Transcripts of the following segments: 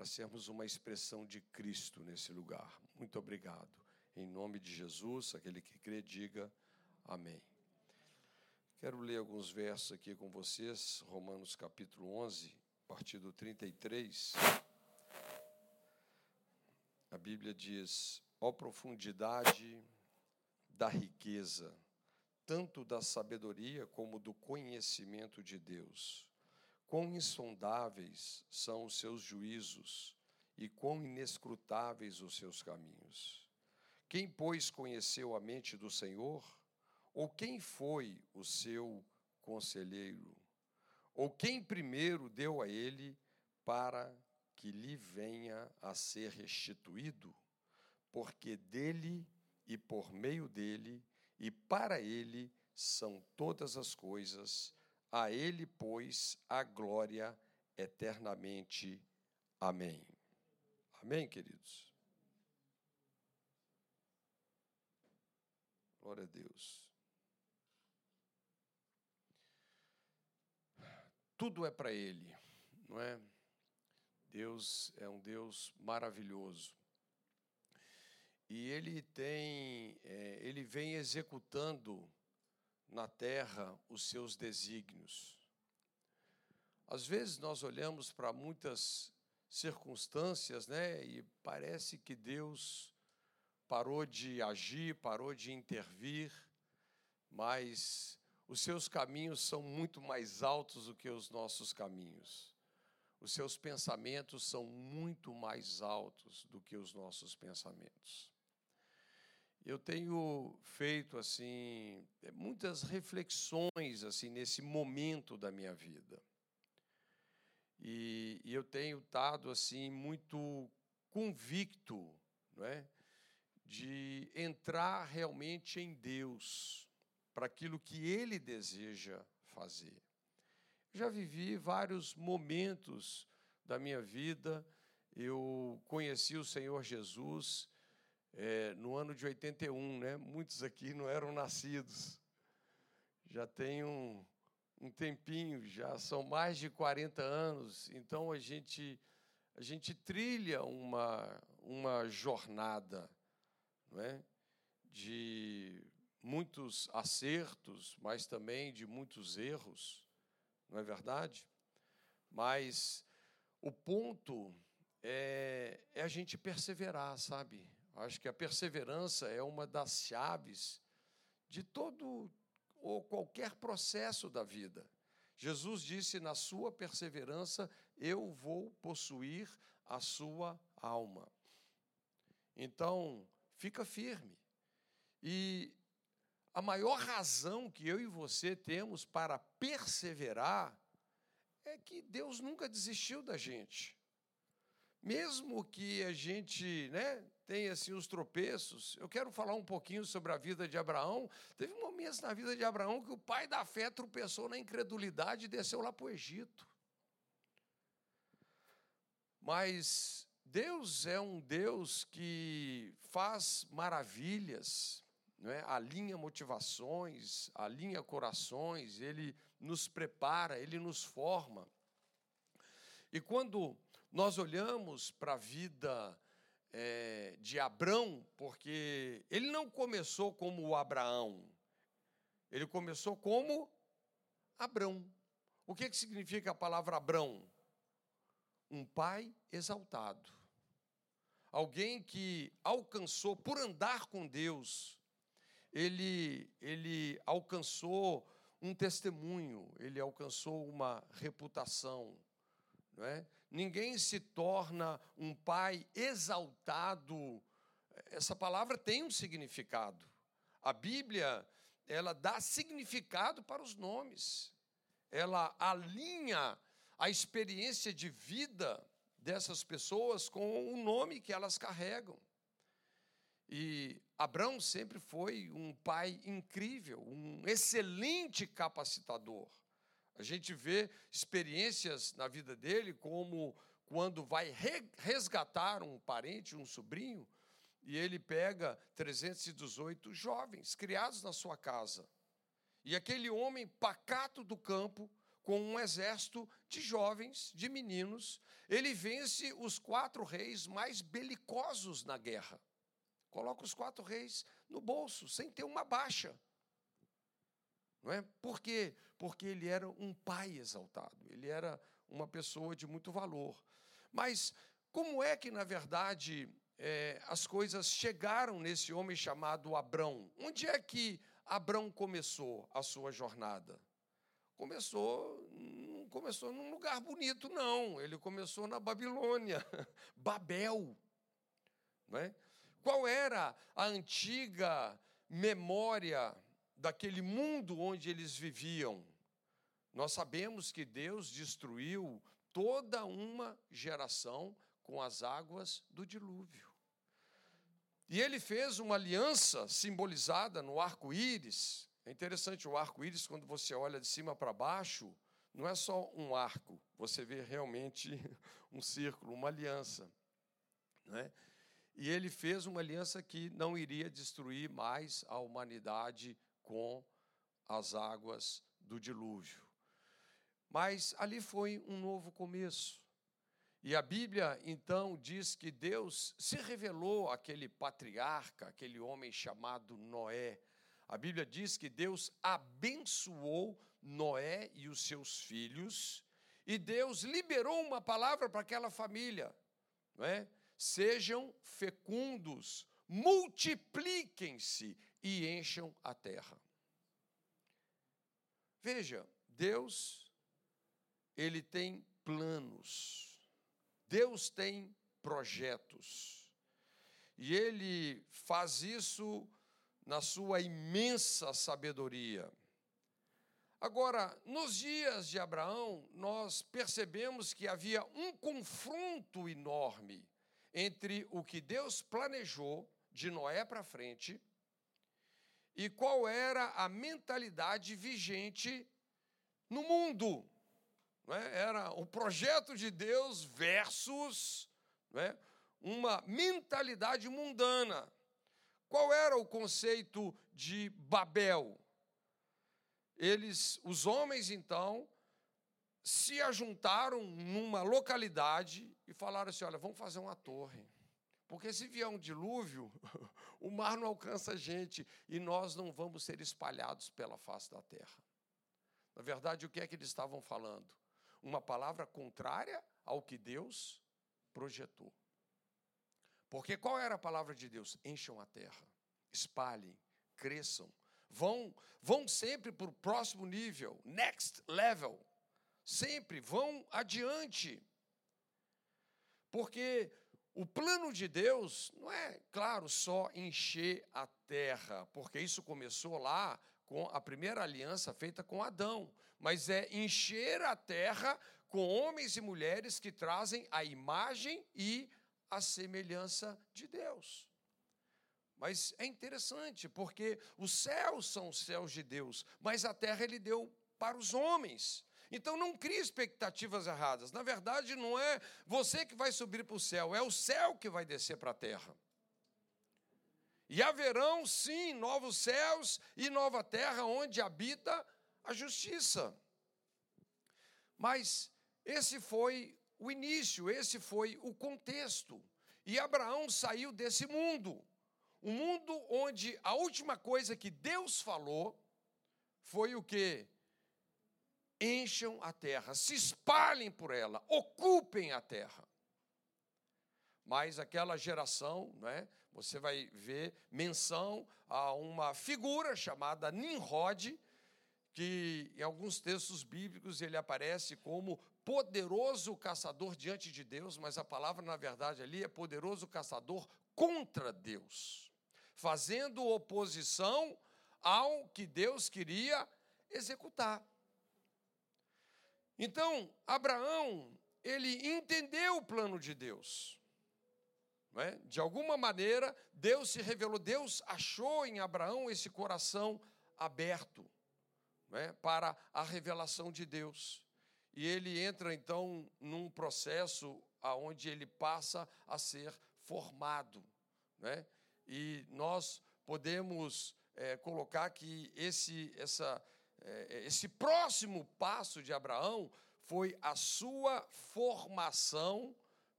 para sermos uma expressão de Cristo nesse lugar. Muito obrigado. Em nome de Jesus, aquele que crê, diga amém. Quero ler alguns versos aqui com vocês, Romanos capítulo 11, a partir do 33. A Bíblia diz: Ó profundidade da riqueza, tanto da sabedoria como do conhecimento de Deus. Quão insondáveis são os seus juízos e quão inescrutáveis os seus caminhos. Quem, pois, conheceu a mente do Senhor? Ou quem foi o seu conselheiro? Ou quem primeiro deu a ele para que lhe venha a ser restituído? Porque dele e por meio dele e para ele são todas as coisas a Ele, pois, a glória eternamente. Amém. Amém, queridos? Glória a Deus. Tudo é para Ele, não é? Deus é um Deus maravilhoso. E Ele tem, é, Ele vem executando na terra os seus desígnios. Às vezes nós olhamos para muitas circunstâncias, né, e parece que Deus parou de agir, parou de intervir, mas os seus caminhos são muito mais altos do que os nossos caminhos. Os seus pensamentos são muito mais altos do que os nossos pensamentos. Eu tenho feito assim muitas reflexões assim nesse momento da minha vida. E, e eu tenho estado assim muito convicto, não é, de entrar realmente em Deus para aquilo que Ele deseja fazer. Já vivi vários momentos da minha vida. Eu conheci o Senhor Jesus é, no ano de 81, né? Muitos aqui não eram nascidos. Já tem um, um tempinho, já são mais de 40 anos. Então a gente a gente trilha uma uma jornada, não é? De muitos acertos, mas também de muitos erros, não é verdade? Mas o ponto é, é a gente perseverar, sabe? Acho que a perseverança é uma das chaves de todo ou qualquer processo da vida. Jesus disse: na sua perseverança eu vou possuir a sua alma. Então, fica firme. E a maior razão que eu e você temos para perseverar é que Deus nunca desistiu da gente. Mesmo que a gente né, tem assim os tropeços. Eu quero falar um pouquinho sobre a vida de Abraão. Teve momentos na vida de Abraão que o pai da fé tropeçou na incredulidade e desceu lá para o Egito. Mas Deus é um Deus que faz maravilhas, não é? alinha motivações, alinha corações, ele nos prepara, ele nos forma. E quando nós olhamos para a vida é, de Abrão, porque ele não começou como o Abraão, ele começou como Abrão. O que, que significa a palavra Abrão? Um pai exaltado. Alguém que alcançou, por andar com Deus, ele, ele alcançou um testemunho, ele alcançou uma reputação. Não é? Ninguém se torna um pai exaltado. Essa palavra tem um significado. A Bíblia, ela dá significado para os nomes. Ela alinha a experiência de vida dessas pessoas com o nome que elas carregam. E Abraão sempre foi um pai incrível, um excelente capacitador. A gente vê experiências na vida dele, como quando vai resgatar um parente, um sobrinho, e ele pega 318 jovens criados na sua casa. E aquele homem pacato do campo com um exército de jovens, de meninos. Ele vence os quatro reis mais belicosos na guerra. Coloca os quatro reis no bolso, sem ter uma baixa. Não é? Por quê? Porque ele era um pai exaltado, ele era uma pessoa de muito valor. Mas como é que, na verdade, é, as coisas chegaram nesse homem chamado Abrão? Onde é que Abrão começou a sua jornada? Começou, não começou num lugar bonito, não. Ele começou na Babilônia, Babel. Não é? Qual era a antiga memória daquele mundo onde eles viviam? Nós sabemos que Deus destruiu toda uma geração com as águas do dilúvio. E ele fez uma aliança simbolizada no arco-íris. É interessante o arco-íris, quando você olha de cima para baixo, não é só um arco, você vê realmente um círculo, uma aliança. Né? E ele fez uma aliança que não iria destruir mais a humanidade com as águas do dilúvio. Mas ali foi um novo começo. E a Bíblia então diz que Deus se revelou àquele patriarca, aquele homem chamado Noé. A Bíblia diz que Deus abençoou Noé e os seus filhos, e Deus liberou uma palavra para aquela família, não é? Sejam fecundos, multipliquem-se e encham a terra. Veja, Deus ele tem planos. Deus tem projetos. E ele faz isso na sua imensa sabedoria. Agora, nos dias de Abraão, nós percebemos que havia um confronto enorme entre o que Deus planejou de Noé para frente e qual era a mentalidade vigente no mundo. É? Era o projeto de Deus versus é? uma mentalidade mundana. Qual era o conceito de Babel? Eles, os homens, então, se ajuntaram numa localidade e falaram assim: olha, vamos fazer uma torre. Porque se vier um dilúvio, o mar não alcança a gente e nós não vamos ser espalhados pela face da terra. Na verdade, o que é que eles estavam falando? uma palavra contrária ao que Deus projetou. Porque qual era a palavra de Deus? Encham a terra, espalhem, cresçam, vão, vão sempre para o próximo nível, next level, sempre vão adiante. Porque o plano de Deus não é, claro, só encher a terra, porque isso começou lá com a primeira aliança feita com Adão mas é encher a terra com homens e mulheres que trazem a imagem e a semelhança de Deus. Mas é interessante, porque os céus são os céus de Deus, mas a terra ele deu para os homens. Então não crie expectativas erradas. Na verdade, não é você que vai subir para o céu, é o céu que vai descer para a terra. E haverão, sim, novos céus e nova terra onde habita a justiça. Mas esse foi o início, esse foi o contexto. E Abraão saiu desse mundo, um mundo onde a última coisa que Deus falou foi o que? Encham a terra, se espalhem por ela, ocupem a terra. Mas aquela geração, né, você vai ver menção a uma figura chamada Nimrod, que em alguns textos bíblicos ele aparece como poderoso caçador diante de Deus, mas a palavra na verdade ali é poderoso caçador contra Deus, fazendo oposição ao que Deus queria executar. Então, Abraão, ele entendeu o plano de Deus. É? De alguma maneira, Deus se revelou, Deus achou em Abraão esse coração aberto né, para a revelação de Deus. E ele entra então num processo aonde ele passa a ser formado. Né? E nós podemos é, colocar que esse, essa, é, esse próximo passo de Abraão foi a sua formação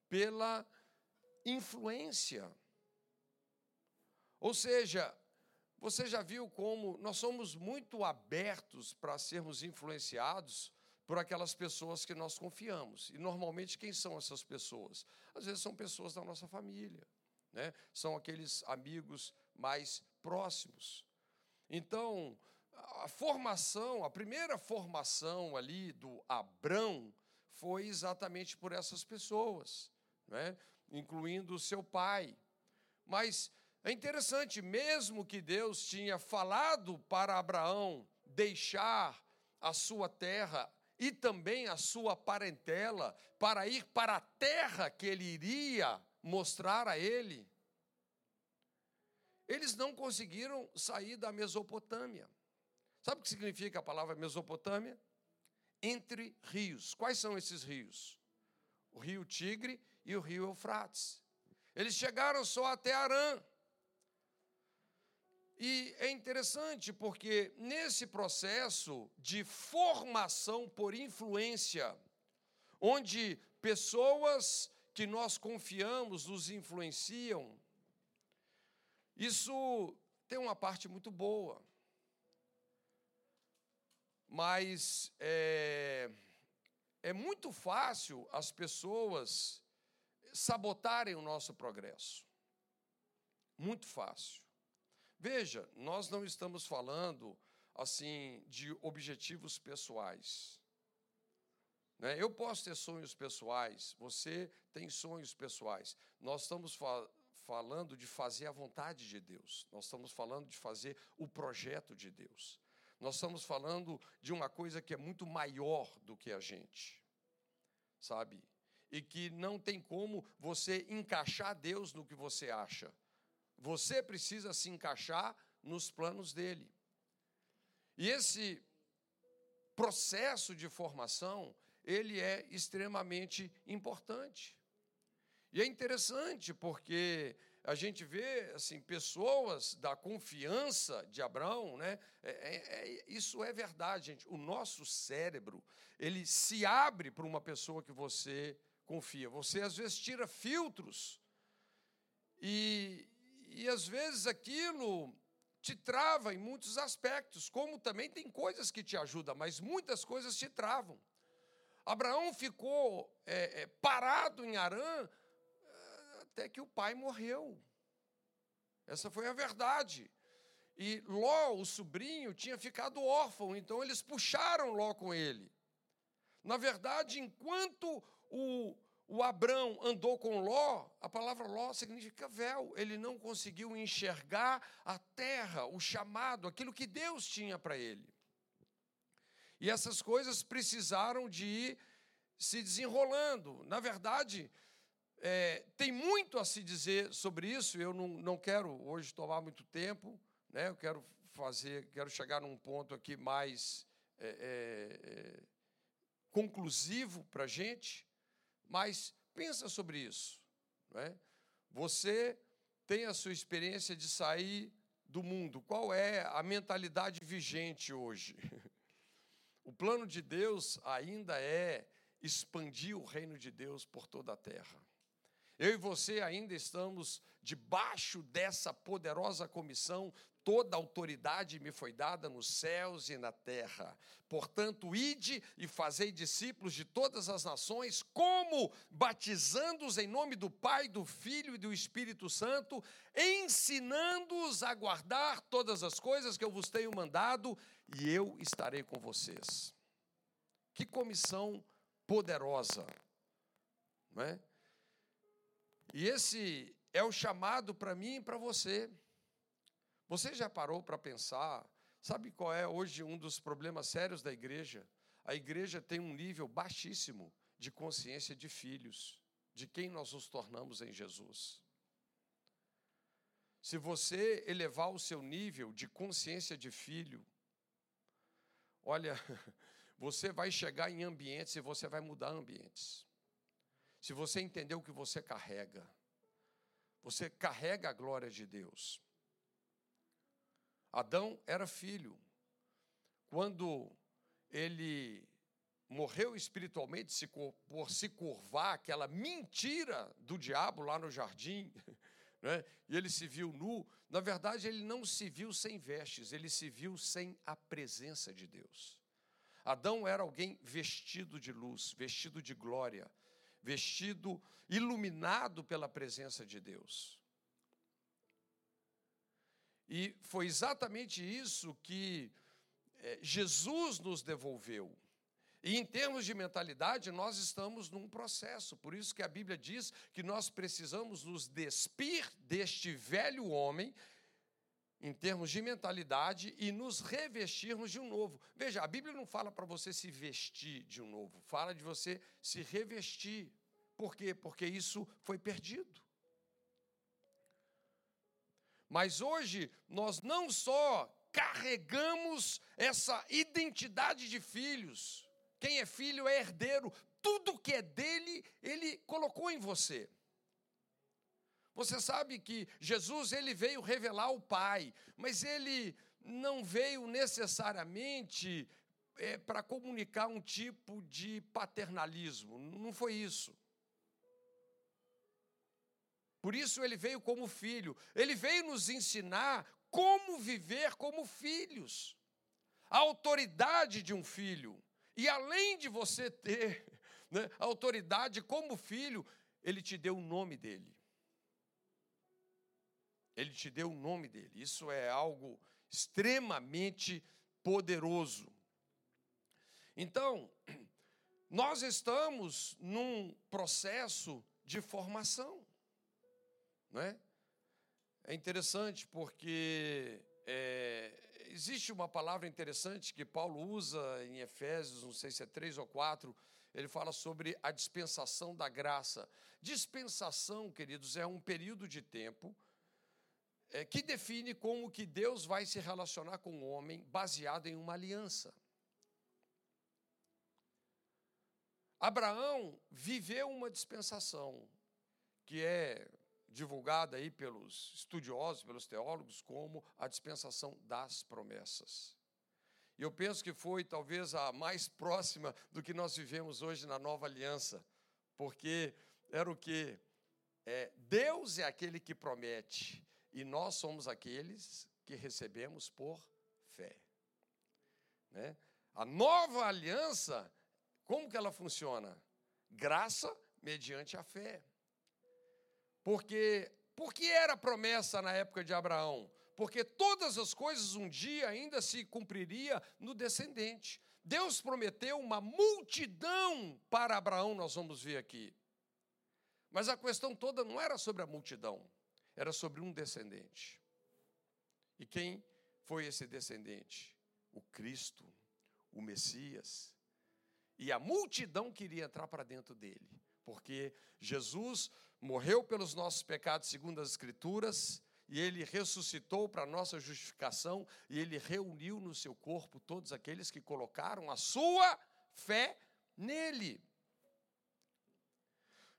pela influência. Ou seja, você já viu como nós somos muito abertos para sermos influenciados por aquelas pessoas que nós confiamos. E normalmente quem são essas pessoas? Às vezes são pessoas da nossa família, né? São aqueles amigos mais próximos. Então, a formação, a primeira formação ali do Abrão foi exatamente por essas pessoas, né? incluindo o seu pai. Mas é interessante, mesmo que Deus tinha falado para Abraão deixar a sua terra e também a sua parentela para ir para a terra que ele iria mostrar a ele, eles não conseguiram sair da Mesopotâmia. Sabe o que significa a palavra Mesopotâmia? Entre rios. Quais são esses rios? O rio Tigre e o rio Eufrates. Eles chegaram só até Arã. E é interessante porque nesse processo de formação por influência, onde pessoas que nós confiamos nos influenciam, isso tem uma parte muito boa. Mas é, é muito fácil as pessoas sabotarem o nosso progresso. Muito fácil. Veja, nós não estamos falando assim de objetivos pessoais. Né? Eu posso ter sonhos pessoais, você tem sonhos pessoais. Nós estamos fa falando de fazer a vontade de Deus, nós estamos falando de fazer o projeto de Deus. Nós estamos falando de uma coisa que é muito maior do que a gente, sabe? E que não tem como você encaixar Deus no que você acha. Você precisa se encaixar nos planos dele. E esse processo de formação, ele é extremamente importante. E é interessante porque a gente vê assim pessoas da confiança de Abraão, né? É, é, é, isso é verdade, gente. O nosso cérebro ele se abre para uma pessoa que você confia. Você às vezes tira filtros e, e às vezes aquilo te trava em muitos aspectos, como também tem coisas que te ajudam, mas muitas coisas te travam. Abraão ficou é, é, parado em Arã até que o pai morreu. Essa foi a verdade. E Ló, o sobrinho, tinha ficado órfão, então eles puxaram Ló com ele. Na verdade, enquanto o, o Abrão andou com Ló, a palavra Ló significa véu. Ele não conseguiu enxergar a terra, o chamado, aquilo que Deus tinha para ele. E essas coisas precisaram de ir se desenrolando. Na verdade, é, tem muito a se dizer sobre isso. Eu não, não quero hoje tomar muito tempo, né? Eu quero fazer, quero chegar num ponto aqui mais é, é, é conclusivo para a gente. Mas pensa sobre isso. É? Você tem a sua experiência de sair do mundo. Qual é a mentalidade vigente hoje? O plano de Deus ainda é expandir o reino de Deus por toda a terra. Eu e você ainda estamos debaixo dessa poderosa comissão Toda autoridade me foi dada nos céus e na terra. Portanto, ide e fazei discípulos de todas as nações, como batizando-os em nome do Pai, do Filho e do Espírito Santo, ensinando-os a guardar todas as coisas que eu vos tenho mandado, e eu estarei com vocês. Que comissão poderosa, não é? E esse é o chamado para mim e para você. Você já parou para pensar? Sabe qual é hoje um dos problemas sérios da igreja? A igreja tem um nível baixíssimo de consciência de filhos, de quem nós nos tornamos em Jesus. Se você elevar o seu nível de consciência de filho, olha, você vai chegar em ambientes e você vai mudar ambientes. Se você entender o que você carrega, você carrega a glória de Deus. Adão era filho. quando ele morreu espiritualmente por se curvar aquela mentira do diabo lá no jardim, né? e ele se viu nu, na verdade ele não se viu sem vestes, ele se viu sem a presença de Deus. Adão era alguém vestido de luz, vestido de glória, vestido, iluminado pela presença de Deus. E foi exatamente isso que é, Jesus nos devolveu. E em termos de mentalidade, nós estamos num processo. Por isso que a Bíblia diz que nós precisamos nos despir deste velho homem, em termos de mentalidade, e nos revestirmos de um novo. Veja, a Bíblia não fala para você se vestir de um novo, fala de você se revestir. Por quê? Porque isso foi perdido. Mas hoje nós não só carregamos essa identidade de filhos, quem é filho é herdeiro, tudo que é dele, ele colocou em você. Você sabe que Jesus ele veio revelar o Pai, mas ele não veio necessariamente é, para comunicar um tipo de paternalismo, não foi isso. Por isso ele veio como filho. Ele veio nos ensinar como viver como filhos. A autoridade de um filho. E além de você ter né, autoridade como filho, ele te deu o nome dele. Ele te deu o nome dele. Isso é algo extremamente poderoso. Então, nós estamos num processo de formação. Não é? interessante porque é, existe uma palavra interessante que Paulo usa em Efésios, não sei se é três ou quatro, ele fala sobre a dispensação da graça. Dispensação, queridos, é um período de tempo é, que define como que Deus vai se relacionar com o homem baseado em uma aliança. Abraão viveu uma dispensação, que é divulgada aí pelos estudiosos, pelos teólogos, como a dispensação das promessas. E eu penso que foi talvez a mais próxima do que nós vivemos hoje na nova aliança, porque era o que? É, Deus é aquele que promete, e nós somos aqueles que recebemos por fé. Né? A nova aliança, como que ela funciona? Graça mediante a fé. Porque por que era promessa na época de Abraão? Porque todas as coisas um dia ainda se cumpriria no descendente. Deus prometeu uma multidão para Abraão, nós vamos ver aqui. Mas a questão toda não era sobre a multidão, era sobre um descendente. E quem foi esse descendente? O Cristo, o Messias. E a multidão queria entrar para dentro dele, porque Jesus morreu pelos nossos pecados, segundo as Escrituras, e ele ressuscitou para nossa justificação, e ele reuniu no seu corpo todos aqueles que colocaram a sua fé nele.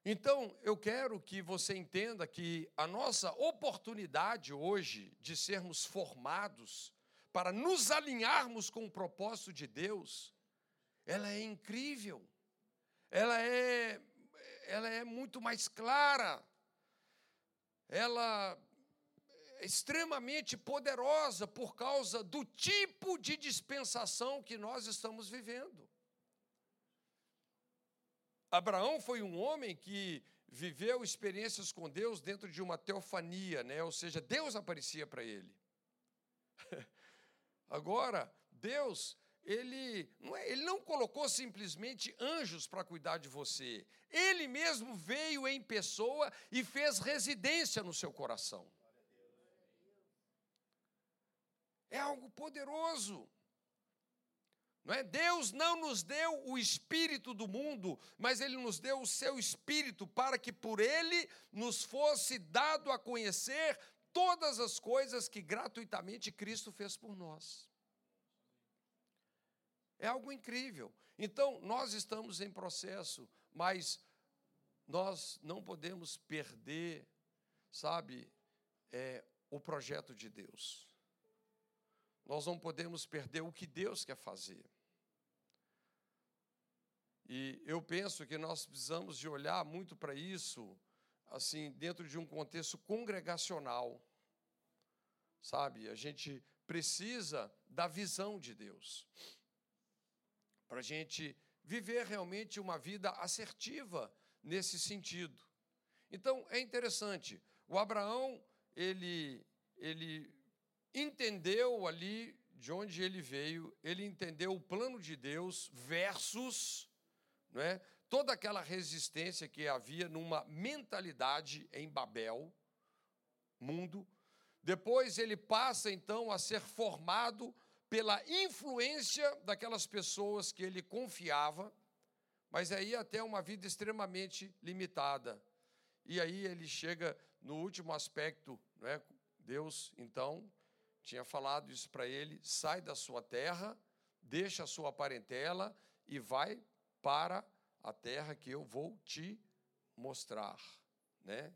Então, eu quero que você entenda que a nossa oportunidade hoje de sermos formados para nos alinharmos com o propósito de Deus, ela é incrível. Ela é ela é muito mais clara, ela é extremamente poderosa por causa do tipo de dispensação que nós estamos vivendo. Abraão foi um homem que viveu experiências com Deus dentro de uma teofania, né? ou seja, Deus aparecia para ele. Agora, Deus ele não, é, ele não colocou simplesmente anjos para cuidar de você. Ele mesmo veio em pessoa e fez residência no seu coração. É algo poderoso. Não é? Deus não nos deu o espírito do mundo, mas ele nos deu o seu espírito para que por ele nos fosse dado a conhecer todas as coisas que gratuitamente Cristo fez por nós. É algo incrível. Então, nós estamos em processo, mas nós não podemos perder, sabe, é, o projeto de Deus. Nós não podemos perder o que Deus quer fazer. E eu penso que nós precisamos de olhar muito para isso, assim, dentro de um contexto congregacional. Sabe? A gente precisa da visão de Deus. Para a gente viver realmente uma vida assertiva nesse sentido. Então, é interessante. O Abraão, ele, ele entendeu ali de onde ele veio, ele entendeu o plano de Deus versus não é, toda aquela resistência que havia numa mentalidade em Babel, mundo. Depois ele passa então a ser formado pela influência daquelas pessoas que ele confiava, mas aí até uma vida extremamente limitada. E aí ele chega no último aspecto, não é? Deus então tinha falado isso para ele: sai da sua terra, deixa a sua parentela e vai para a terra que eu vou te mostrar, né?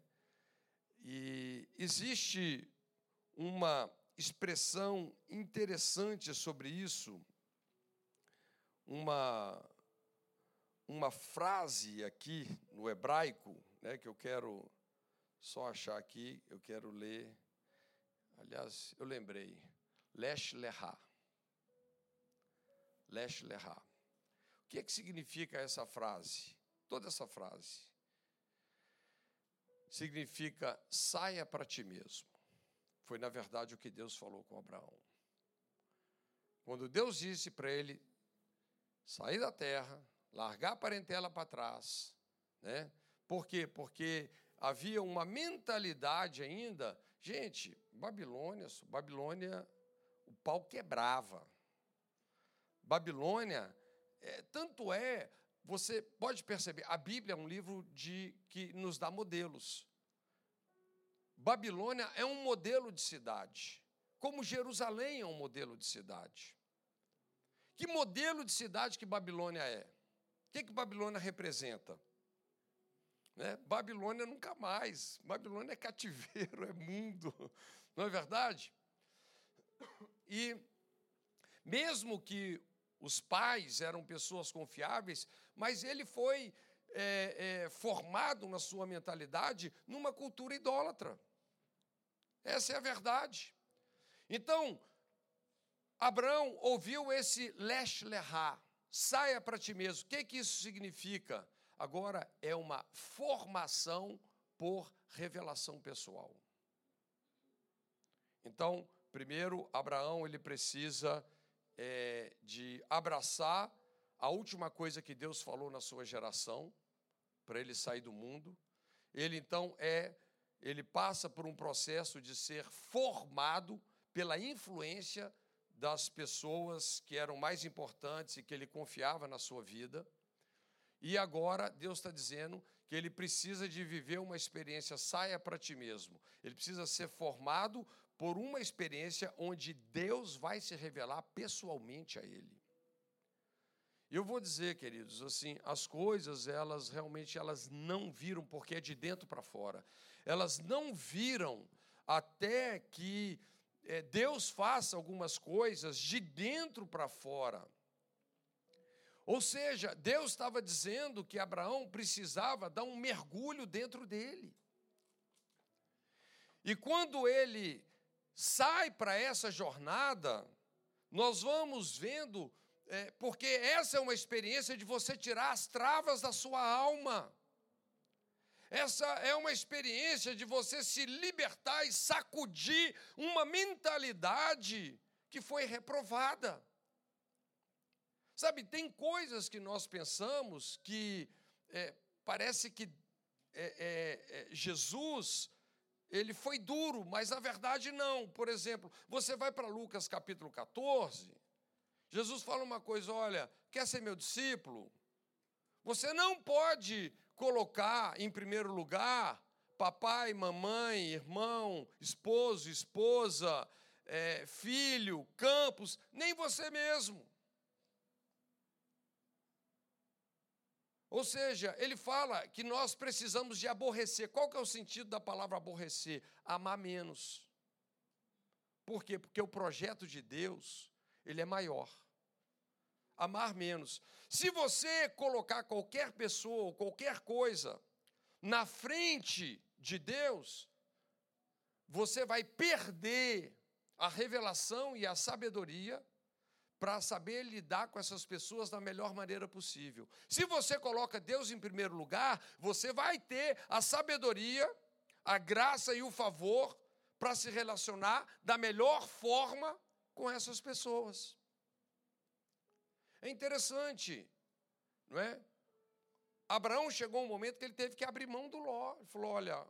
E existe uma expressão interessante sobre isso, uma uma frase aqui no hebraico, né, que eu quero só achar aqui, eu quero ler. Aliás, eu lembrei. Lesh leha. Lesh leha. O que, é que significa essa frase? Toda essa frase. Significa saia para ti mesmo. Foi, na verdade, o que Deus falou com Abraão. Quando Deus disse para ele sair da terra, largar a parentela para trás, né? Por quê? Porque havia uma mentalidade ainda. Gente, Babilônia, Babilônia, o pau quebrava. Babilônia é, tanto é, você pode perceber, a Bíblia é um livro de, que nos dá modelos. Babilônia é um modelo de cidade, como Jerusalém é um modelo de cidade. Que modelo de cidade que Babilônia é? O que, que Babilônia representa? Né? Babilônia nunca mais. Babilônia é cativeiro, é mundo, não é verdade? E mesmo que os pais eram pessoas confiáveis, mas ele foi é, é, formado na sua mentalidade numa cultura idólatra. Essa é a verdade. Então, Abraão ouviu esse lesh lehá, saia para ti mesmo. O que, que isso significa? Agora é uma formação por revelação pessoal. Então, primeiro, Abraão ele precisa é, de abraçar a última coisa que Deus falou na sua geração, para ele sair do mundo. Ele então é, ele passa por um processo de ser formado pela influência das pessoas que eram mais importantes e que ele confiava na sua vida. E agora Deus está dizendo que ele precisa de viver uma experiência, saia para ti mesmo. Ele precisa ser formado por uma experiência onde Deus vai se revelar pessoalmente a ele. Eu vou dizer, queridos, assim, as coisas, elas realmente elas não viram porque é de dentro para fora. Elas não viram até que é, Deus faça algumas coisas de dentro para fora. Ou seja, Deus estava dizendo que Abraão precisava dar um mergulho dentro dele. E quando ele sai para essa jornada, nós vamos vendo, é, porque essa é uma experiência de você tirar as travas da sua alma. Essa é uma experiência de você se libertar e sacudir uma mentalidade que foi reprovada. Sabe, tem coisas que nós pensamos que é, parece que é, é, é Jesus ele foi duro, mas na verdade não. Por exemplo, você vai para Lucas capítulo 14, Jesus fala uma coisa: olha, quer ser meu discípulo? Você não pode colocar em primeiro lugar papai, mamãe, irmão, esposo, esposa, é, filho, campos, nem você mesmo. Ou seja, ele fala que nós precisamos de aborrecer. Qual que é o sentido da palavra aborrecer? Amar menos. Por quê? Porque o projeto de Deus, ele é maior. Amar menos. Se você colocar qualquer pessoa ou qualquer coisa na frente de Deus, você vai perder a revelação e a sabedoria para saber lidar com essas pessoas da melhor maneira possível. Se você coloca Deus em primeiro lugar, você vai ter a sabedoria, a graça e o favor para se relacionar da melhor forma com essas pessoas. É interessante, não é? Abraão chegou um momento que ele teve que abrir mão do Ló. Ele falou: Olha,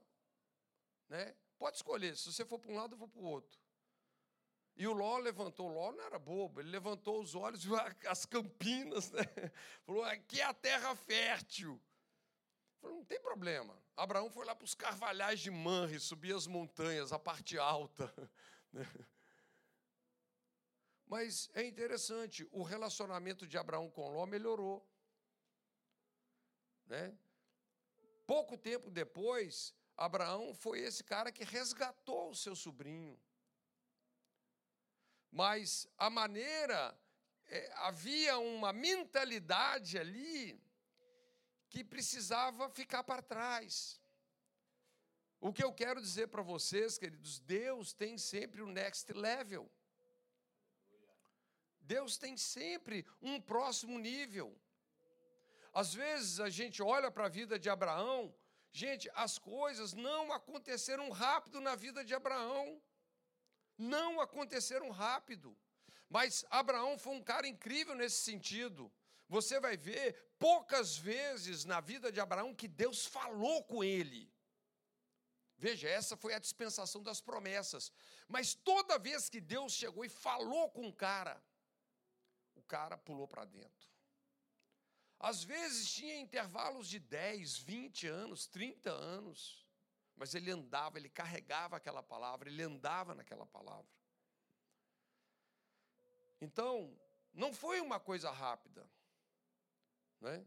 né, pode escolher, se você for para um lado, eu vou para o outro. E o Ló levantou, o Ló não era bobo, ele levantou os olhos, viu as campinas, né? falou: aqui é a terra fértil. Falou, não tem problema. Abraão foi lá para os carvalhais de Manre, subir as montanhas, a parte alta. Né? Mas é interessante, o relacionamento de Abraão com Ló melhorou. Né? Pouco tempo depois, Abraão foi esse cara que resgatou o seu sobrinho. Mas a maneira, é, havia uma mentalidade ali que precisava ficar para trás. O que eu quero dizer para vocês, queridos, Deus tem sempre o next level. Deus tem sempre um próximo nível. Às vezes a gente olha para a vida de Abraão, gente, as coisas não aconteceram rápido na vida de Abraão. Não aconteceram rápido. Mas Abraão foi um cara incrível nesse sentido. Você vai ver poucas vezes na vida de Abraão que Deus falou com ele. Veja, essa foi a dispensação das promessas. Mas toda vez que Deus chegou e falou com o cara, o cara pulou para dentro. Às vezes tinha intervalos de 10, 20 anos, 30 anos, mas ele andava, ele carregava aquela palavra, ele andava naquela palavra. Então, não foi uma coisa rápida. Né?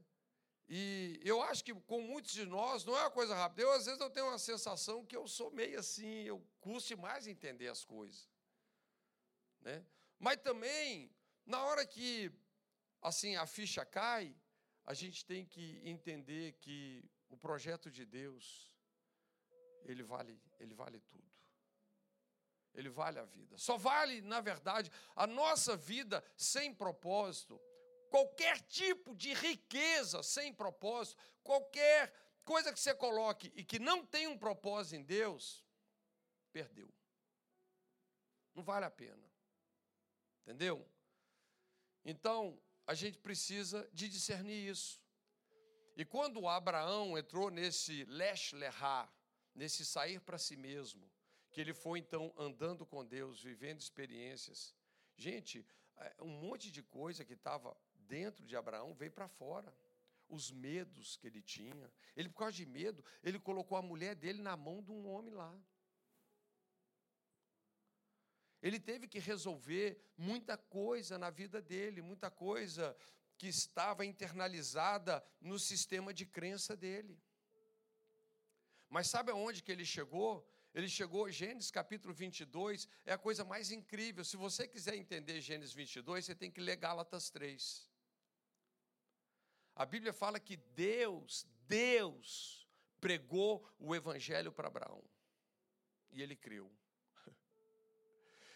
E eu acho que com muitos de nós não é uma coisa rápida. Eu, às vezes, eu tenho uma sensação que eu sou meio assim, eu custe mais entender as coisas. Né? Mas também, na hora que assim a ficha cai, a gente tem que entender que o projeto de Deus, ele vale, ele vale tudo. Ele vale a vida. Só vale, na verdade, a nossa vida sem propósito qualquer tipo de riqueza sem propósito, qualquer coisa que você coloque e que não tem um propósito em Deus, perdeu. Não vale a pena. Entendeu? Então, a gente precisa de discernir isso. E quando Abraão entrou nesse lesh lehá, nesse sair para si mesmo, que ele foi então andando com Deus, vivendo experiências. Gente, é, um monte de coisa que estava dentro de Abraão veio para fora. Os medos que ele tinha. Ele, por causa de medo, ele colocou a mulher dele na mão de um homem lá. Ele teve que resolver muita coisa na vida dele, muita coisa que estava internalizada no sistema de crença dele. Mas sabe aonde que ele chegou? Ele chegou, Gênesis capítulo 22, é a coisa mais incrível. Se você quiser entender Gênesis 22, você tem que ler Gálatas 3. A Bíblia fala que Deus, Deus, pregou o evangelho para Abraão. E ele creu.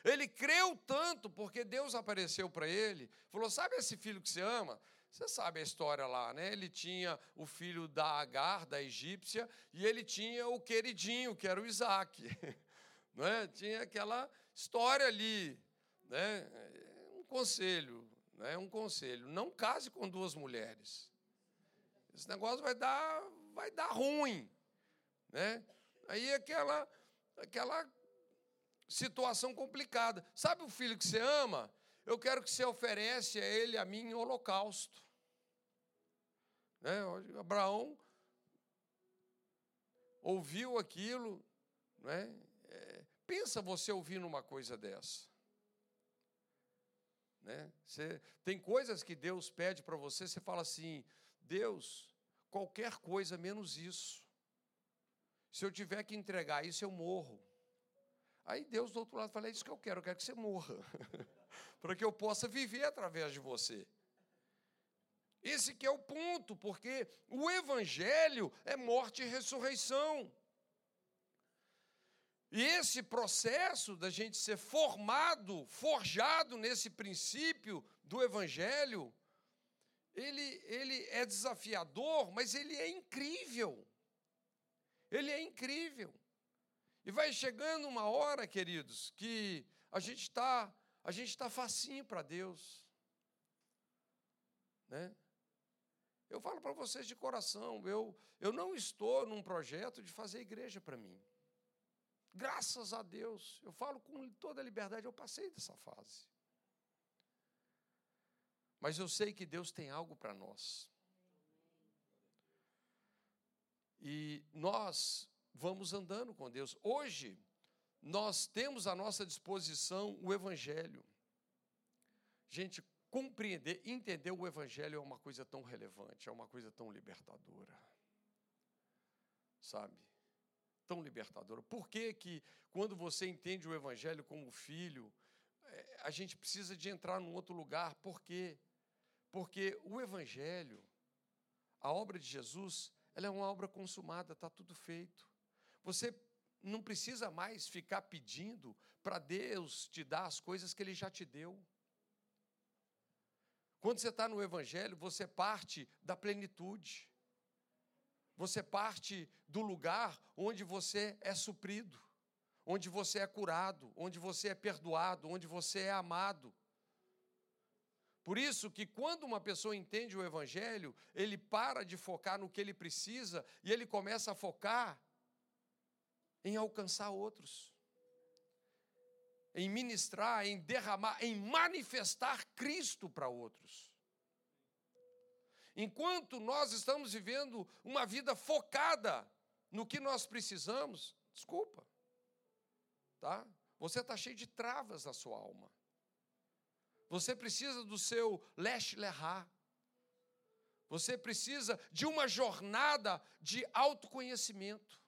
Ele creu tanto porque Deus apareceu para ele, falou: Sabe esse filho que você ama? Você sabe a história lá, né? Ele tinha o filho da Agar, da egípcia, e ele tinha o queridinho, que era o Isaac. Não é? Tinha aquela história ali. Né? Um conselho, né? um conselho. Não case com duas mulheres. Esse negócio vai dar, vai dar ruim. Né? Aí aquela, aquela situação complicada. Sabe o filho que você ama? Eu quero que você oferece a ele, a mim, em holocausto. Né? Abraão ouviu aquilo. Né? É, pensa você ouvindo uma coisa dessa. Né? Você, tem coisas que Deus pede para você, você fala assim: Deus, qualquer coisa menos isso. Se eu tiver que entregar isso, eu morro. Aí Deus do outro lado fala: é isso que eu quero, eu quero que você morra, para que eu possa viver através de você. Esse que é o ponto, porque o evangelho é morte e ressurreição. E esse processo da gente ser formado, forjado nesse princípio do evangelho, ele, ele é desafiador, mas ele é incrível. Ele é incrível. E vai chegando uma hora, queridos, que a gente está a gente está facinho para Deus, né? Eu falo para vocês de coração, eu eu não estou num projeto de fazer igreja para mim. Graças a Deus, eu falo com toda a liberdade, eu passei dessa fase. Mas eu sei que Deus tem algo para nós. E nós vamos andando com Deus. Hoje, nós temos à nossa disposição o Evangelho. Gente, compreender, entender o Evangelho é uma coisa tão relevante, é uma coisa tão libertadora. Sabe? Tão libertadora. Por que, que quando você entende o Evangelho como filho, é, a gente precisa de entrar num outro lugar? Por quê? Porque o Evangelho, a obra de Jesus, ela é uma obra consumada, está tudo feito. Você não precisa mais ficar pedindo para Deus te dar as coisas que Ele já te deu. Quando você está no Evangelho, você parte da plenitude. Você parte do lugar onde você é suprido, onde você é curado, onde você é perdoado, onde você é amado. Por isso que quando uma pessoa entende o evangelho, ele para de focar no que ele precisa e ele começa a focar em alcançar outros. Em ministrar, em derramar, em manifestar Cristo para outros. Enquanto nós estamos vivendo uma vida focada no que nós precisamos, desculpa, tá? Você está cheio de travas na sua alma. Você precisa do seu leste lerrar. Você precisa de uma jornada de autoconhecimento,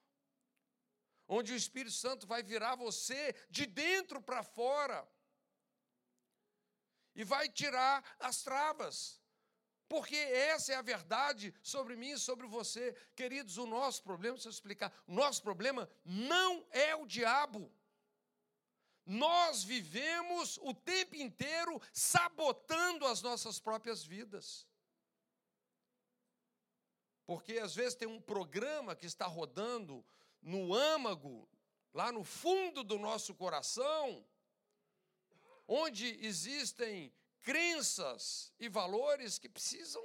onde o Espírito Santo vai virar você de dentro para fora e vai tirar as travas. Porque essa é a verdade sobre mim e sobre você. Queridos, o nosso problema, deixa eu explicar, o nosso problema não é o diabo nós vivemos o tempo inteiro sabotando as nossas próprias vidas. Porque às vezes tem um programa que está rodando no âmago, lá no fundo do nosso coração, onde existem crenças e valores que precisam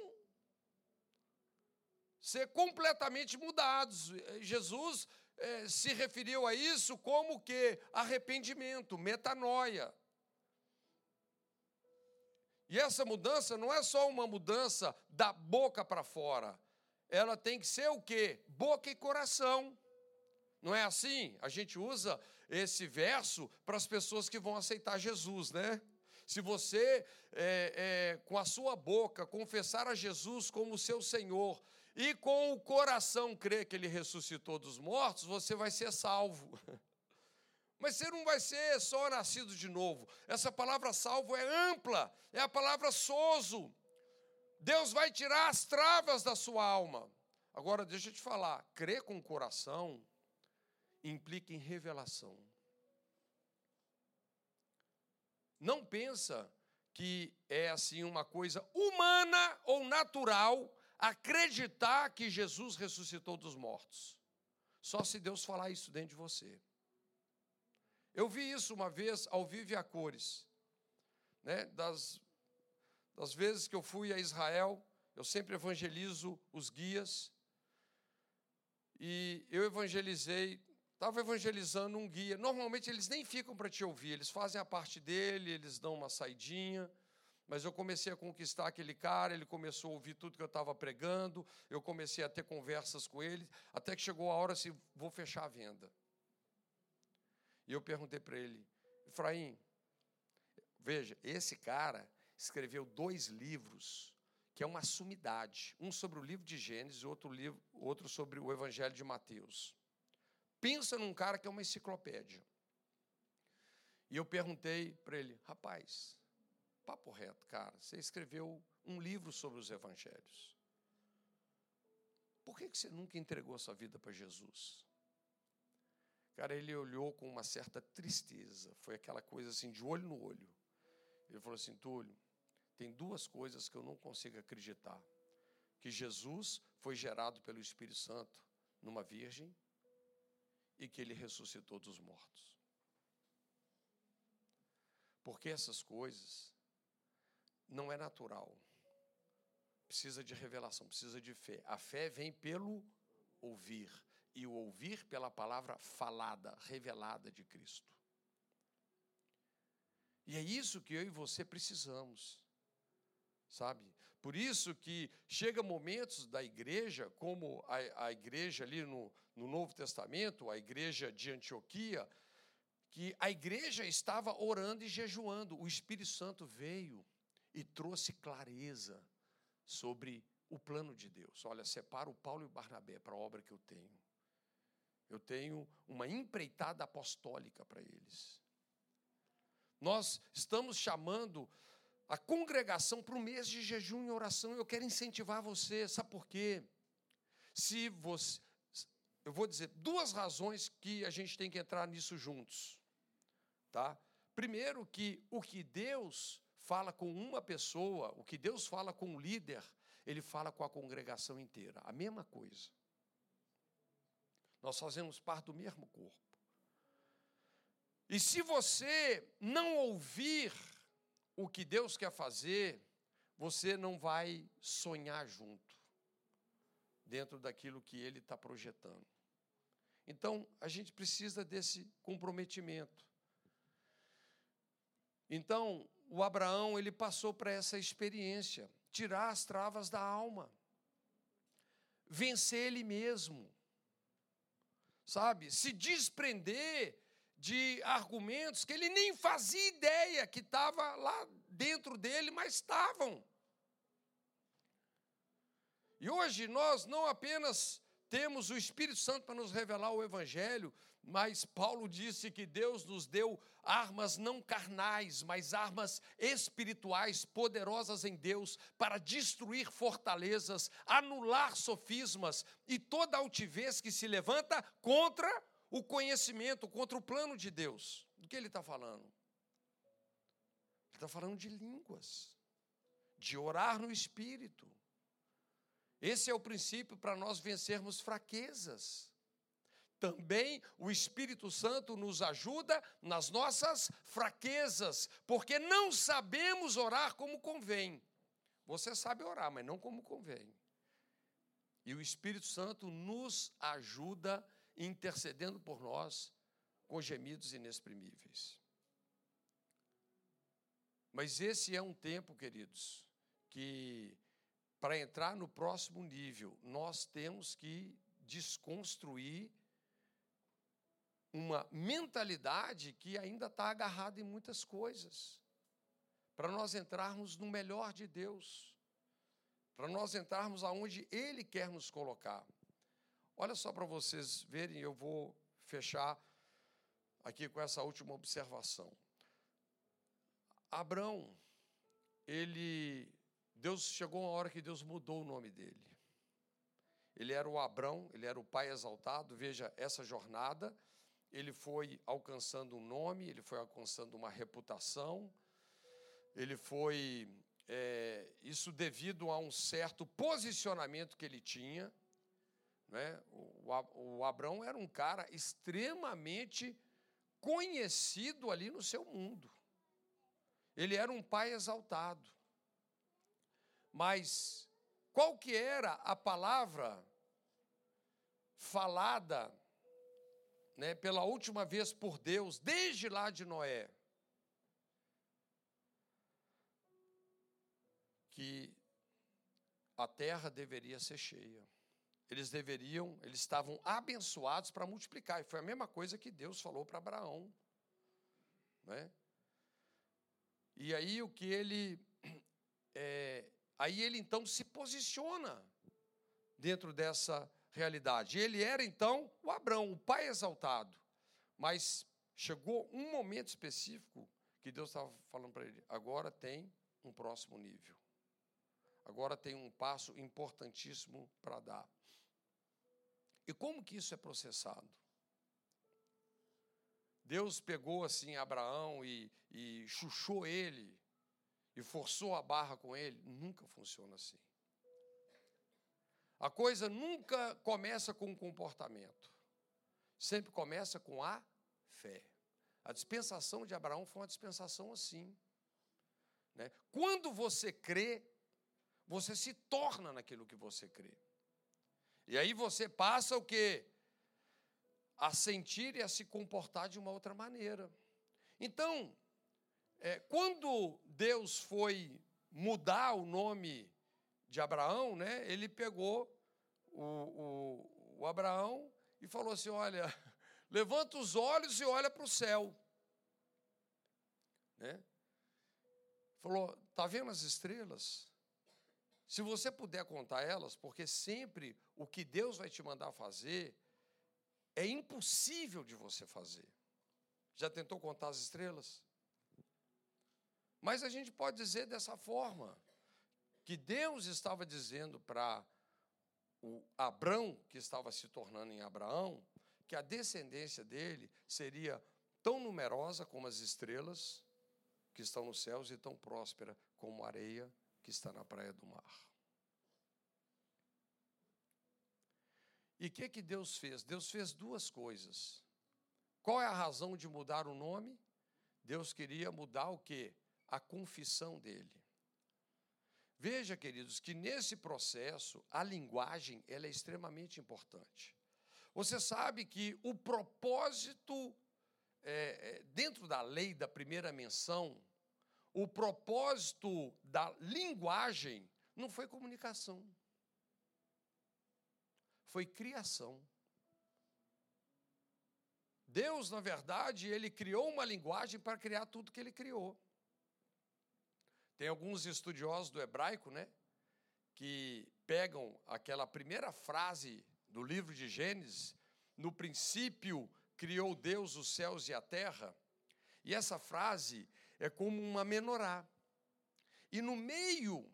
ser completamente mudados. Jesus é, se referiu a isso como que arrependimento, metanoia. E essa mudança não é só uma mudança da boca para fora. Ela tem que ser o quê? Boca e coração. Não é assim? A gente usa esse verso para as pessoas que vão aceitar Jesus, né? Se você, é, é, com a sua boca, confessar a Jesus como seu Senhor e com o coração crer que ele ressuscitou dos mortos, você vai ser salvo. Mas você não vai ser só nascido de novo. Essa palavra salvo é ampla, é a palavra sozo. Deus vai tirar as travas da sua alma. Agora, deixa eu te falar: crer com o coração implica em revelação. Não pensa que é assim uma coisa humana ou natural acreditar que Jesus ressuscitou dos mortos. Só se Deus falar isso dentro de você. Eu vi isso uma vez ao vivo e a cores. Né? Das, das vezes que eu fui a Israel, eu sempre evangelizo os guias. E eu evangelizei, estava evangelizando um guia. Normalmente eles nem ficam para te ouvir, eles fazem a parte dele, eles dão uma saidinha mas eu comecei a conquistar aquele cara, ele começou a ouvir tudo que eu estava pregando, eu comecei a ter conversas com ele, até que chegou a hora assim, vou fechar a venda. E eu perguntei para ele, Efraim, veja, esse cara escreveu dois livros, que é uma sumidade, um sobre o livro de Gênesis outro, livro, outro sobre o Evangelho de Mateus. Pensa num cara que é uma enciclopédia. E eu perguntei para ele, rapaz, papo reto, cara, você escreveu um livro sobre os evangelhos. Por que, que você nunca entregou sua vida para Jesus? Cara, ele olhou com uma certa tristeza, foi aquela coisa assim, de olho no olho. Ele falou assim: Túlio, tem duas coisas que eu não consigo acreditar: que Jesus foi gerado pelo Espírito Santo numa virgem e que ele ressuscitou dos mortos. Porque essas coisas não é natural. Precisa de revelação, precisa de fé. A fé vem pelo ouvir e o ouvir pela palavra falada, revelada de Cristo. E é isso que eu e você precisamos. Sabe? Por isso que chega momentos da igreja, como a, a igreja ali no, no Novo Testamento, a igreja de Antioquia, que a igreja estava orando e jejuando. O Espírito Santo veio e trouxe clareza sobre o plano de Deus. Olha, separa o Paulo e o Barnabé para a obra que eu tenho. Eu tenho uma empreitada apostólica para eles. Nós estamos chamando a congregação para o mês de jejum e oração. Eu quero incentivar você, sabe por quê? Se você, eu vou dizer duas razões que a gente tem que entrar nisso juntos, tá? Primeiro que o que Deus fala com uma pessoa, o que Deus fala com um líder, ele fala com a congregação inteira, a mesma coisa. Nós fazemos parte do mesmo corpo. E se você não ouvir o que Deus quer fazer, você não vai sonhar junto, dentro daquilo que Ele está projetando. Então, a gente precisa desse comprometimento. Então, o Abraão, ele passou para essa experiência, tirar as travas da alma, vencer ele mesmo, sabe? Se desprender de argumentos que ele nem fazia ideia que estava lá dentro dele, mas estavam. E hoje nós não apenas temos o Espírito Santo para nos revelar o Evangelho, mas Paulo disse que Deus nos deu armas não carnais, mas armas espirituais poderosas em Deus para destruir fortalezas, anular sofismas e toda altivez que se levanta contra o conhecimento contra o plano de Deus. Do que ele está falando? Ele está falando de línguas, de orar no Espírito. Esse é o princípio para nós vencermos fraquezas. Também o Espírito Santo nos ajuda nas nossas fraquezas, porque não sabemos orar como convém. Você sabe orar, mas não como convém. E o Espírito Santo nos ajuda a intercedendo por nós com gemidos inexprimíveis. Mas esse é um tempo, queridos, que para entrar no próximo nível, nós temos que desconstruir uma mentalidade que ainda está agarrada em muitas coisas, para nós entrarmos no melhor de Deus, para nós entrarmos aonde Ele quer nos colocar. Olha só para vocês verem, eu vou fechar aqui com essa última observação. Abraão, ele, Deus chegou uma hora que Deus mudou o nome dele. Ele era o Abrão, ele era o pai exaltado. Veja essa jornada. Ele foi alcançando um nome, ele foi alcançando uma reputação, ele foi. É, isso devido a um certo posicionamento que ele tinha. Né? O, o Abraão era um cara extremamente conhecido ali no seu mundo. Ele era um pai exaltado. Mas qual que era a palavra falada né, pela última vez por Deus, desde lá de Noé? Que a terra deveria ser cheia eles deveriam, eles estavam abençoados para multiplicar. E foi a mesma coisa que Deus falou para Abraão. Né? E aí o que ele. É, aí ele então se posiciona dentro dessa realidade. Ele era então o Abraão, o pai exaltado. Mas chegou um momento específico que Deus estava falando para ele: agora tem um próximo nível. Agora tem um passo importantíssimo para dar. E como que isso é processado? Deus pegou assim Abraão e, e chuchou ele e forçou a barra com ele? Nunca funciona assim. A coisa nunca começa com um comportamento, sempre começa com a fé. A dispensação de Abraão foi uma dispensação assim. Né? Quando você crê, você se torna naquilo que você crê. E aí você passa o que? A sentir e a se comportar de uma outra maneira. Então, é, quando Deus foi mudar o nome de Abraão, né, ele pegou o, o, o Abraão e falou assim: Olha, levanta os olhos e olha para o céu. Né? Falou: Está vendo as estrelas? Se você puder contar elas, porque sempre o que Deus vai te mandar fazer é impossível de você fazer. Já tentou contar as estrelas? Mas a gente pode dizer dessa forma: que Deus estava dizendo para o Abrão, que estava se tornando em Abraão, que a descendência dele seria tão numerosa como as estrelas que estão nos céus e tão próspera como a areia que está na praia do mar. E o que, que Deus fez? Deus fez duas coisas. Qual é a razão de mudar o nome? Deus queria mudar o que? A confissão dele. Veja, queridos, que nesse processo a linguagem ela é extremamente importante. Você sabe que o propósito, é, é, dentro da lei da primeira menção, o propósito da linguagem não foi comunicação, foi criação. Deus, na verdade, ele criou uma linguagem para criar tudo que ele criou. Tem alguns estudiosos do hebraico, né, que pegam aquela primeira frase do livro de Gênesis, no princípio criou Deus os céus e a terra, e essa frase é como uma menorá. E no meio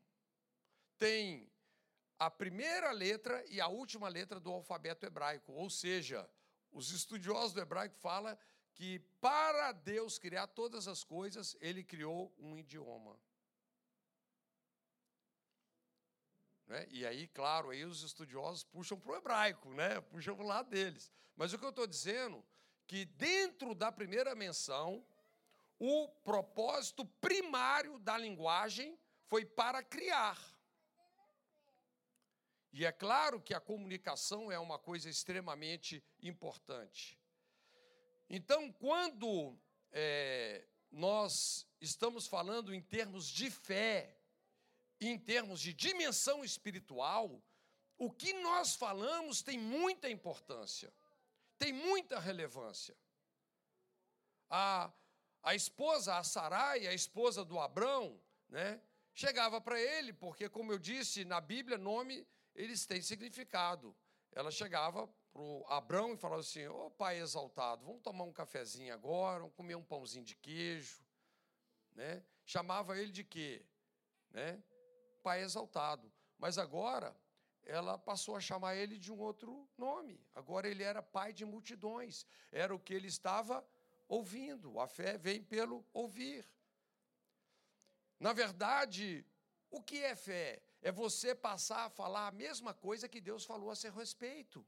tem a primeira letra e a última letra do alfabeto hebraico, ou seja, os estudiosos do hebraico falam que para Deus criar todas as coisas, ele criou um idioma. Né? E aí, claro, aí os estudiosos puxam para o hebraico, né? puxam para o lado deles. Mas o que eu estou dizendo que dentro da primeira menção, o propósito primário da linguagem foi para criar. E é claro que a comunicação é uma coisa extremamente importante. Então, quando é, nós estamos falando em termos de fé, em termos de dimensão espiritual, o que nós falamos tem muita importância, tem muita relevância. A, a esposa, a Sarai, a esposa do Abrão, né, chegava para ele, porque, como eu disse, na Bíblia, nome, eles têm significado. Ela chegava para o Abrão e falava assim: Ô oh, pai exaltado, vamos tomar um cafezinho agora, vamos comer um pãozinho de queijo. Né? Chamava ele de quê? Né? pai exaltado. Mas agora ela passou a chamar ele de um outro nome. Agora ele era pai de multidões. Era o que ele estava ouvindo. A fé vem pelo ouvir. Na verdade, o que é fé? É você passar a falar a mesma coisa que Deus falou a seu respeito.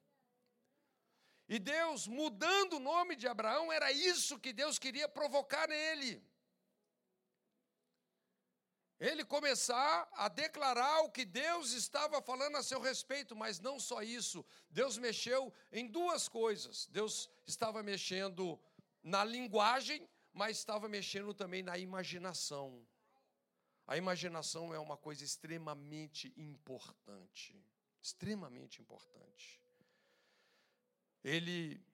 E Deus, mudando o nome de Abraão, era isso que Deus queria provocar nele ele começar a declarar o que Deus estava falando a seu respeito, mas não só isso. Deus mexeu em duas coisas. Deus estava mexendo na linguagem, mas estava mexendo também na imaginação. A imaginação é uma coisa extremamente importante, extremamente importante. Ele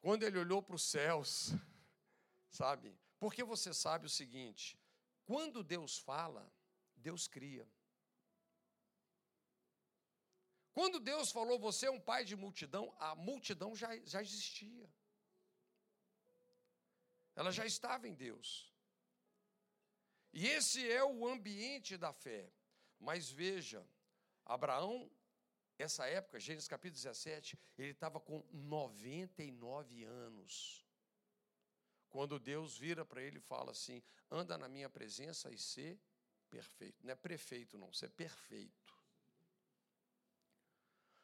quando ele olhou para os céus, sabe? Porque você sabe o seguinte, quando Deus fala, Deus cria. Quando Deus falou, você é um pai de multidão, a multidão já, já existia. Ela já estava em Deus. E esse é o ambiente da fé. Mas veja, Abraão, essa época, Gênesis capítulo 17, ele estava com 99 anos. Quando Deus vira para ele e fala assim: anda na minha presença e ser perfeito. Não é prefeito, não, ser perfeito.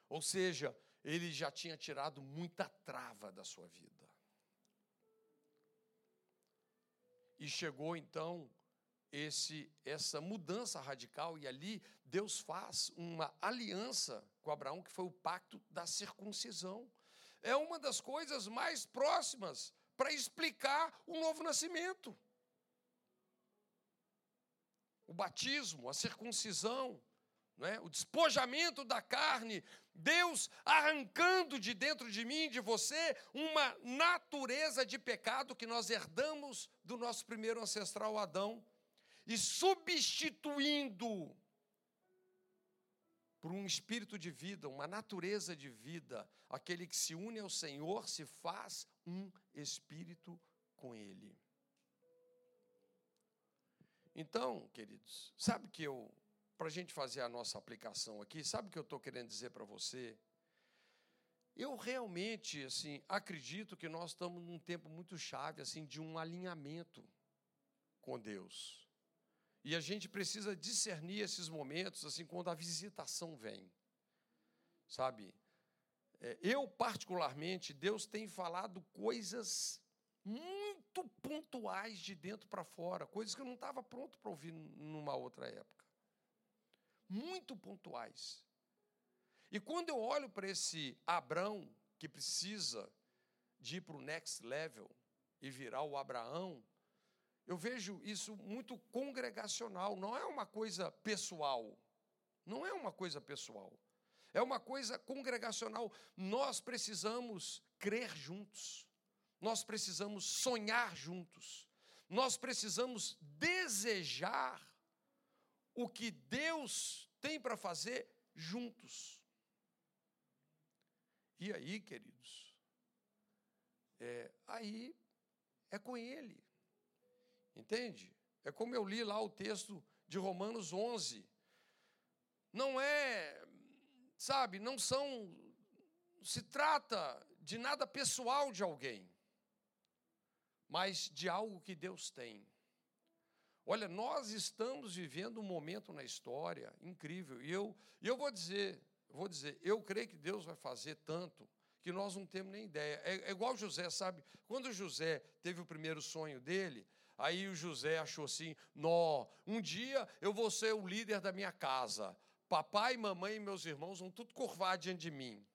Ou seja, ele já tinha tirado muita trava da sua vida. E chegou então esse essa mudança radical e ali Deus faz uma aliança com Abraão que foi o pacto da circuncisão. É uma das coisas mais próximas para explicar o novo nascimento. O batismo, a circuncisão, é? o despojamento da carne, Deus arrancando de dentro de mim, de você, uma natureza de pecado que nós herdamos do nosso primeiro ancestral Adão e substituindo por um espírito de vida, uma natureza de vida, aquele que se une ao Senhor se faz um espírito com Ele. Então, queridos, sabe que eu, para a gente fazer a nossa aplicação aqui, sabe o que eu estou querendo dizer para você? Eu realmente, assim, acredito que nós estamos num tempo muito chave, assim, de um alinhamento com Deus. E a gente precisa discernir esses momentos, assim, quando a visitação vem. Sabe? É, eu, particularmente, Deus tem falado coisas muito pontuais de dentro para fora, coisas que eu não estava pronto para ouvir numa outra época. Muito pontuais. E quando eu olho para esse Abrão, que precisa de ir para o next level e virar o Abraão, eu vejo isso muito congregacional, não é uma coisa pessoal. Não é uma coisa pessoal. É uma coisa congregacional. Nós precisamos crer juntos. Nós precisamos sonhar juntos. Nós precisamos desejar o que Deus tem para fazer juntos. E aí, queridos, é, aí é com Ele. Entende? É como eu li lá o texto de Romanos 11. Não é, sabe, não são, se trata de nada pessoal de alguém, mas de algo que Deus tem. Olha, nós estamos vivendo um momento na história incrível, e eu, eu vou dizer, vou dizer, eu creio que Deus vai fazer tanto que nós não temos nem ideia. É, é igual José, sabe? Quando José teve o primeiro sonho dele, Aí o José achou assim: nó, um dia eu vou ser o líder da minha casa. Papai, mamãe e meus irmãos vão tudo curvar diante de mim.